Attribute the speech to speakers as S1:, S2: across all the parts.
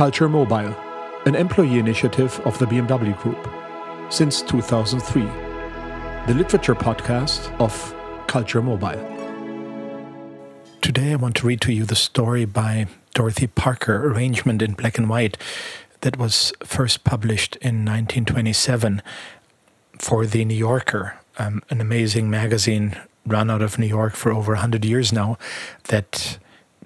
S1: Culture Mobile, an employee initiative of the BMW Group since 2003, the literature podcast of Culture Mobile.
S2: Today I want to read to you the story by Dorothy Parker, Arrangement in Black and White, that was first published in 1927 for The New Yorker, um, an amazing magazine run out of New York for over 100 years now that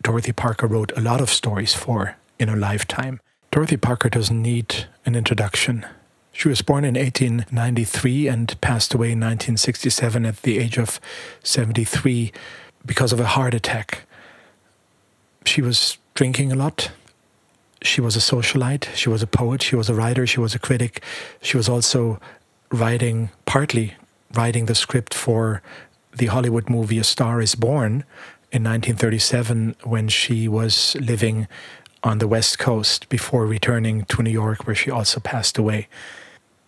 S2: Dorothy Parker wrote a lot of stories for in her lifetime. Dorothy Parker doesn't need an introduction. She was born in 1893 and passed away in 1967 at the age of 73 because of a heart attack. She was drinking a lot. She was a socialite. She was a poet. She was a writer. She was a critic. She was also writing, partly writing the script for the Hollywood movie A Star is Born in 1937 when she was living on the West Coast before returning to New York, where she also passed away.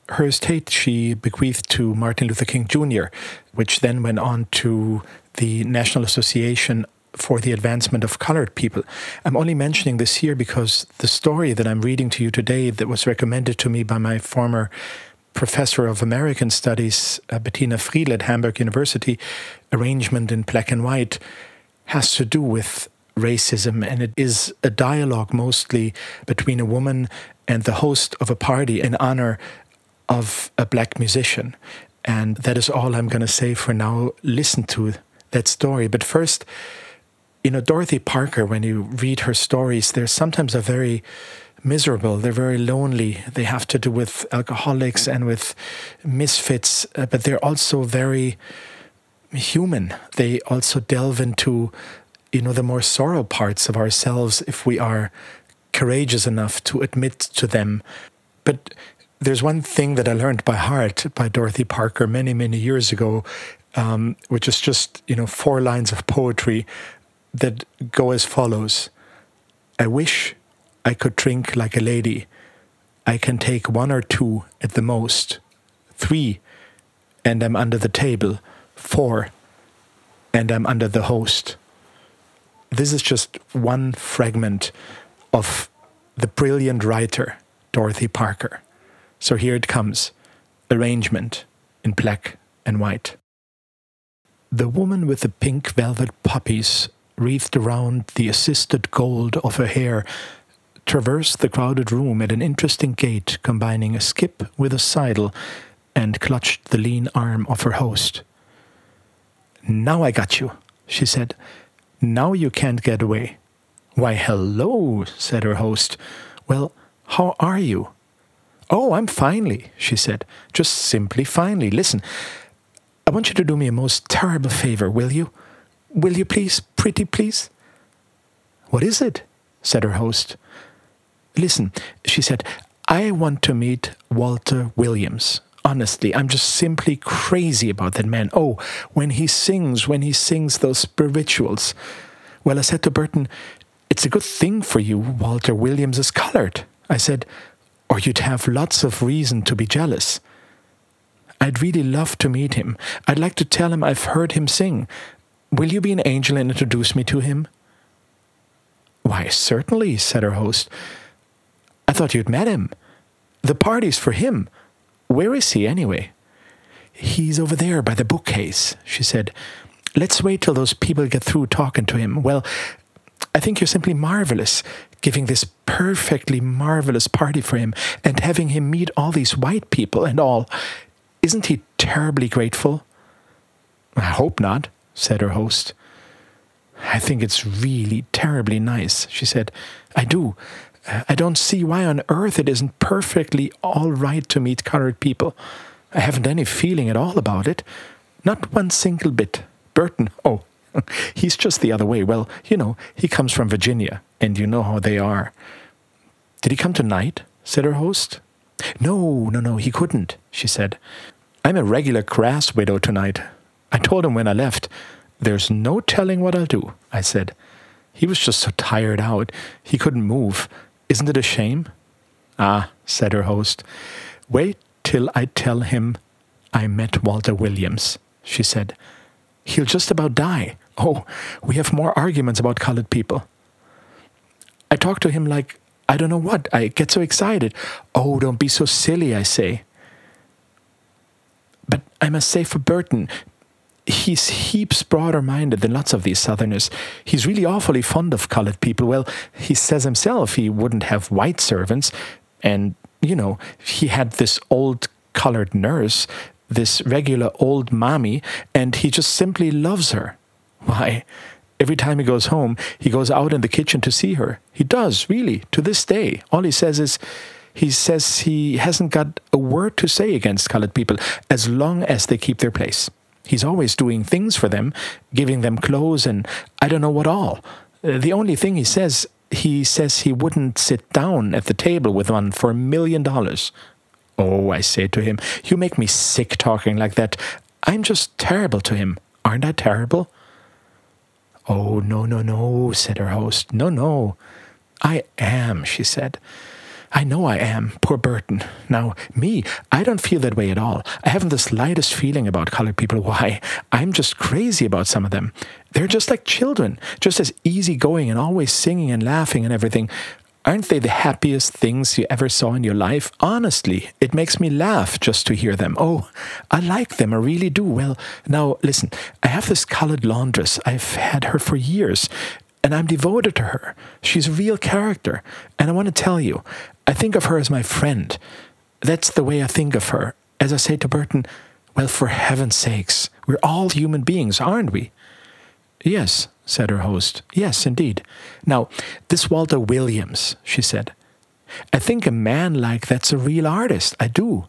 S2: Her estate she bequeathed to Martin Luther King Jr., which then went on to the National Association for the Advancement of Colored People. I'm only mentioning this here because the story that I'm reading to you today, that was recommended to me by my former professor of American Studies, uh, Bettina Friedl at Hamburg University, arrangement in black and white, has to do with racism, and it is a dialogue mostly between a woman and the host of a party in honor of a black musician. And that is all I'm going to say for now. Listen to that story. But first, you know, Dorothy Parker, when you read her stories, they're sometimes a very miserable. They're very lonely. They have to do with alcoholics and with misfits, uh, but they're also very human. They also delve into, you know, the more sorrow parts of ourselves if we are courageous enough to admit to them. But there's one thing that I learned by heart by Dorothy Parker many, many years ago, um, which is just, you know, four lines of poetry that go as follows I wish I could drink like a lady. I can take one or two at the most. Three, and I'm under the table. Four, and I'm under the host. This is just one fragment of the brilliant writer, Dorothy Parker. So here it comes arrangement in black and white. The woman with the pink velvet poppies wreathed around the assisted gold of her hair, traversed the crowded room at an interesting gait combining a skip with a sidle, and clutched the lean arm of her host. Now I got you, she said. Now you can't get away. Why, hello, said her host. Well, how are you? Oh, I'm finely, she said. Just simply finely. Listen, I want you to do me a most terrible favor, will you? Will you please, pretty please? What is it? said her host. Listen, she said, I want to meet Walter Williams. Honestly, I'm just simply crazy about that man. Oh, when he sings, when he sings those spirituals. Well, I said to Burton, It's a good thing for you Walter Williams is colored. I said, Or you'd have lots of reason to be jealous. I'd really love to meet him. I'd like to tell him I've heard him sing. Will you be an angel and introduce me to him? Why, certainly, said her host. I thought you'd met him. The party's for him. Where is he, anyway? He's over there by the bookcase, she said. Let's wait till those people get through talking to him. Well, I think you're simply marvelous, giving this perfectly marvelous party for him and having him meet all these white people and all. Isn't he terribly grateful? I hope not said her host. I think it's really terribly nice, she said. I do. I don't see why on earth it isn't perfectly all right to meet colored people. I haven't any feeling at all about it. Not one single bit. Burton, oh, he's just the other way. Well, you know, he comes from Virginia, and you know how they are. Did he come tonight? said her host. No, no, no, he couldn't, she said. I'm a regular grass widow tonight. I told him when I left, There's no telling what I'll do, I said. He was just so tired out, he couldn't move. Isn't it a shame? Ah, said her host. Wait till I tell him I met Walter Williams, she said. He'll just about die. Oh, we have more arguments about colored people. I talk to him like I don't know what. I get so excited. Oh, don't be so silly, I say. But I must say for Burton, he's heaps broader minded than lots of these Southerners. He's really awfully fond of colored people. Well, he says himself he wouldn't have white servants. And, you know, he had this old colored nurse, this regular old mommy, and he just simply loves her. Why, every time he goes home, he goes out in the kitchen to see her. He does, really, to this day. All he says is, he says he hasn't got a word to say against colored people as long as they keep their place. He's always doing things for them, giving them clothes and I don't know what all. Uh, the only thing he says, he says he wouldn't sit down at the table with one for a million dollars. Oh, I say to him, you make me sick talking like that. I'm just terrible to him. Aren't I terrible? Oh, no, no, no, said her host. No, no. I am, she said. I know I am, poor Burton. Now, me, I don't feel that way at all. I haven't the slightest feeling about colored people. Why? I'm just crazy about some of them. They're just like children, just as easygoing and always singing and laughing and everything. Aren't they the happiest things you ever saw in your life? Honestly, it makes me laugh just to hear them. Oh, I like them, I really do. Well, now listen, I have this colored laundress. I've had her for years and I'm devoted to her. She's a real character. And I want to tell you, I think of her as my friend. That's the way I think of her. As I say to Burton, well, for heaven's sakes, we're all human beings, aren't we? Yes, said her host. Yes, indeed. Now, this Walter Williams, she said. I think a man like that's a real artist. I do.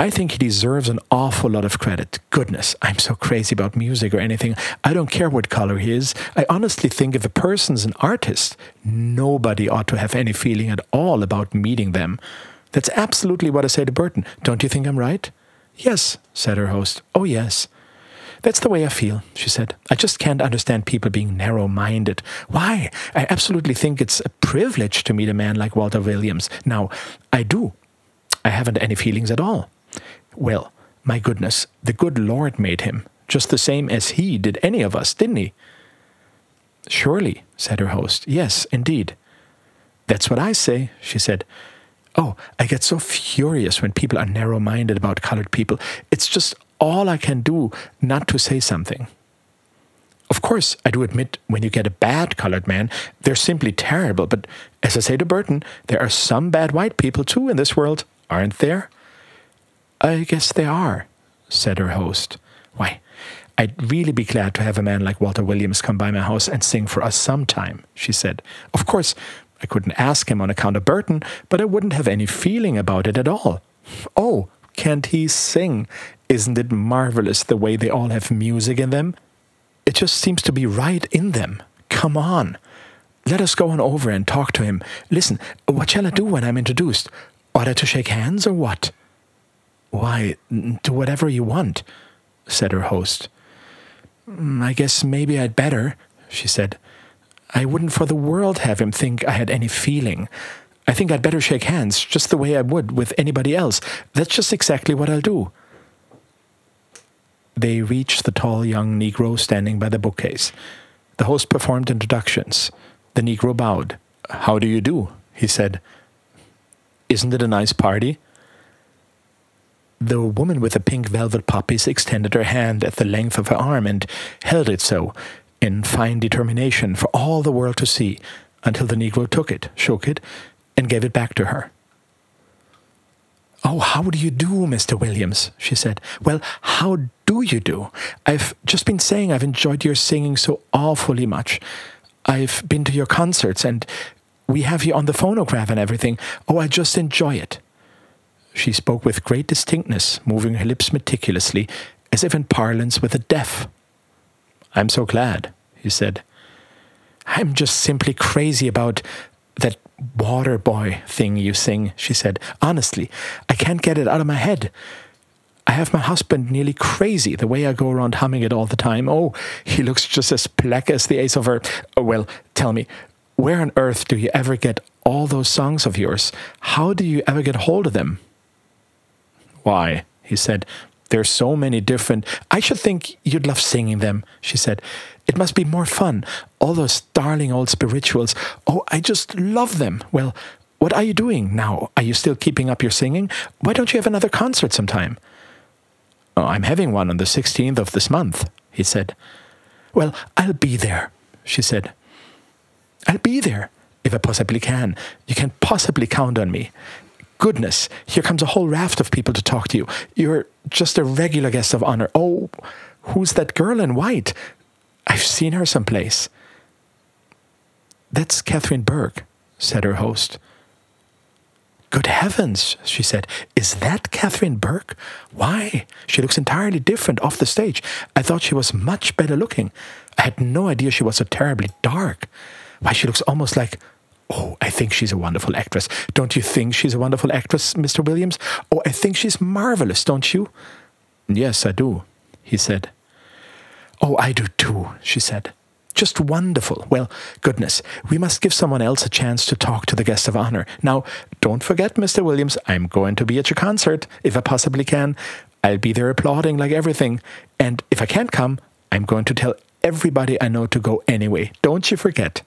S2: I think he deserves an awful lot of credit. Goodness, I'm so crazy about music or anything. I don't care what color he is. I honestly think if a person's an artist, nobody ought to have any feeling at all about meeting them. That's absolutely what I say to Burton. Don't you think I'm right? Yes, said her host. Oh, yes. That's the way I feel, she said. I just can't understand people being narrow minded. Why? I absolutely think it's a privilege to meet a man like Walter Williams. Now, I do. I haven't any feelings at all. Well, my goodness, the good Lord made him, just the same as he did any of us, didn't he? Surely, said her host. Yes, indeed. That's what I say, she said. Oh, I get so furious when people are narrow minded about colored people. It's just all I can do not to say something. Of course, I do admit when you get a bad colored man, they're simply terrible. But as I say to Burton, there are some bad white people too in this world, aren't there? I guess they are, said her host. Why, I'd really be glad to have a man like Walter Williams come by my house and sing for us sometime, she said. Of course, I couldn't ask him on account of Burton, but I wouldn't have any feeling about it at all. Oh, can't he sing? Isn't it marvelous the way they all have music in them? It just seems to be right in them. Come on. Let us go on over and talk to him. Listen, what shall I do when I'm introduced? Ought I to shake hands or what? Why, to whatever you want, said her host. Mm, I guess maybe I'd better, she said. I wouldn't for the world have him think I had any feeling. I think I'd better shake hands, just the way I would with anybody else. That's just exactly what I'll do. They reached the tall young Negro standing by the bookcase. The host performed introductions. The Negro bowed. How do you do? he said. Isn't it a nice party? The woman with the pink velvet poppies extended her hand at the length of her arm and held it so, in fine determination for all the world to see, until the Negro took it, shook it, and gave it back to her. Oh, how do you do, Mr. Williams? she said. Well, how do you do? I've just been saying I've enjoyed your singing so awfully much. I've been to your concerts and we have you on the phonograph and everything. Oh, I just enjoy it. She spoke with great distinctness, moving her lips meticulously, as if in parlance with the deaf. I'm so glad, he said. I'm just simply crazy about that water boy thing you sing, she said. Honestly, I can't get it out of my head. I have my husband nearly crazy the way I go around humming it all the time. Oh, he looks just as black as the ace of her. Oh, well, tell me, where on earth do you ever get all those songs of yours? How do you ever get hold of them? Why, he said, There's so many different. I should think you'd love singing them, she said. It must be more fun. All those darling old spirituals. Oh, I just love them. Well, what are you doing now? Are you still keeping up your singing? Why don't you have another concert sometime? Oh, I'm having one on the 16th of this month, he said. Well, I'll be there, she said. I'll be there if I possibly can. You can possibly count on me. Goodness, here comes a whole raft of people to talk to you. You're just a regular guest of honor. Oh, who's that girl in white? I've seen her someplace. That's Catherine Burke, said her host. Good heavens, she said. Is that Catherine Burke? Why? She looks entirely different off the stage. I thought she was much better looking. I had no idea she was so terribly dark. Why, she looks almost like. Oh, I think she's a wonderful actress. Don't you think she's a wonderful actress, Mr. Williams? Oh, I think she's marvelous, don't you? Yes, I do, he said. Oh, I do too, she said. Just wonderful. Well, goodness, we must give someone else a chance to talk to the guest of honor. Now, don't forget, Mr. Williams, I'm going to be at your concert, if I possibly can. I'll be there applauding like everything. And if I can't come, I'm going to tell everybody I know to go anyway. Don't you forget.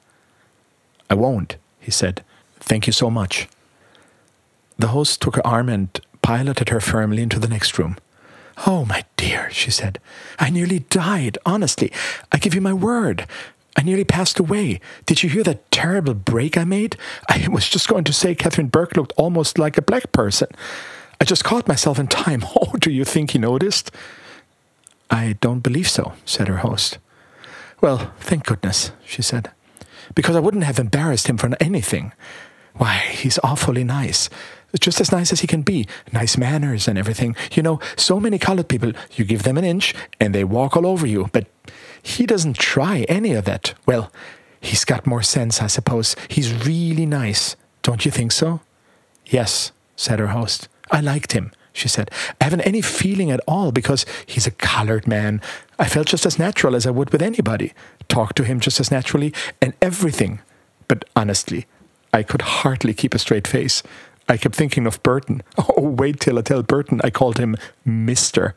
S2: I won't, he said. Thank you so much. The host took her arm and piloted her firmly into the next room. Oh, my dear, she said. I nearly died, honestly. I give you my word. I nearly passed away. Did you hear that terrible break I made? I was just going to say Catherine Burke looked almost like a black person. I just caught myself in time. Oh, do you think he noticed? I don't believe so, said her host. Well, thank goodness, she said, because I wouldn't have embarrassed him for anything. Why, he's awfully nice. Just as nice as he can be. Nice manners and everything. You know, so many colored people, you give them an inch and they walk all over you. But he doesn't try any of that. Well, he's got more sense, I suppose. He's really nice. Don't you think so? Yes, said her host. I liked him, she said. I haven't any feeling at all because he's a colored man. I felt just as natural as I would with anybody. Talked to him just as naturally and everything. But honestly, I could hardly keep a straight face. I kept thinking of Burton. Oh, wait till I tell Burton I called him Mister.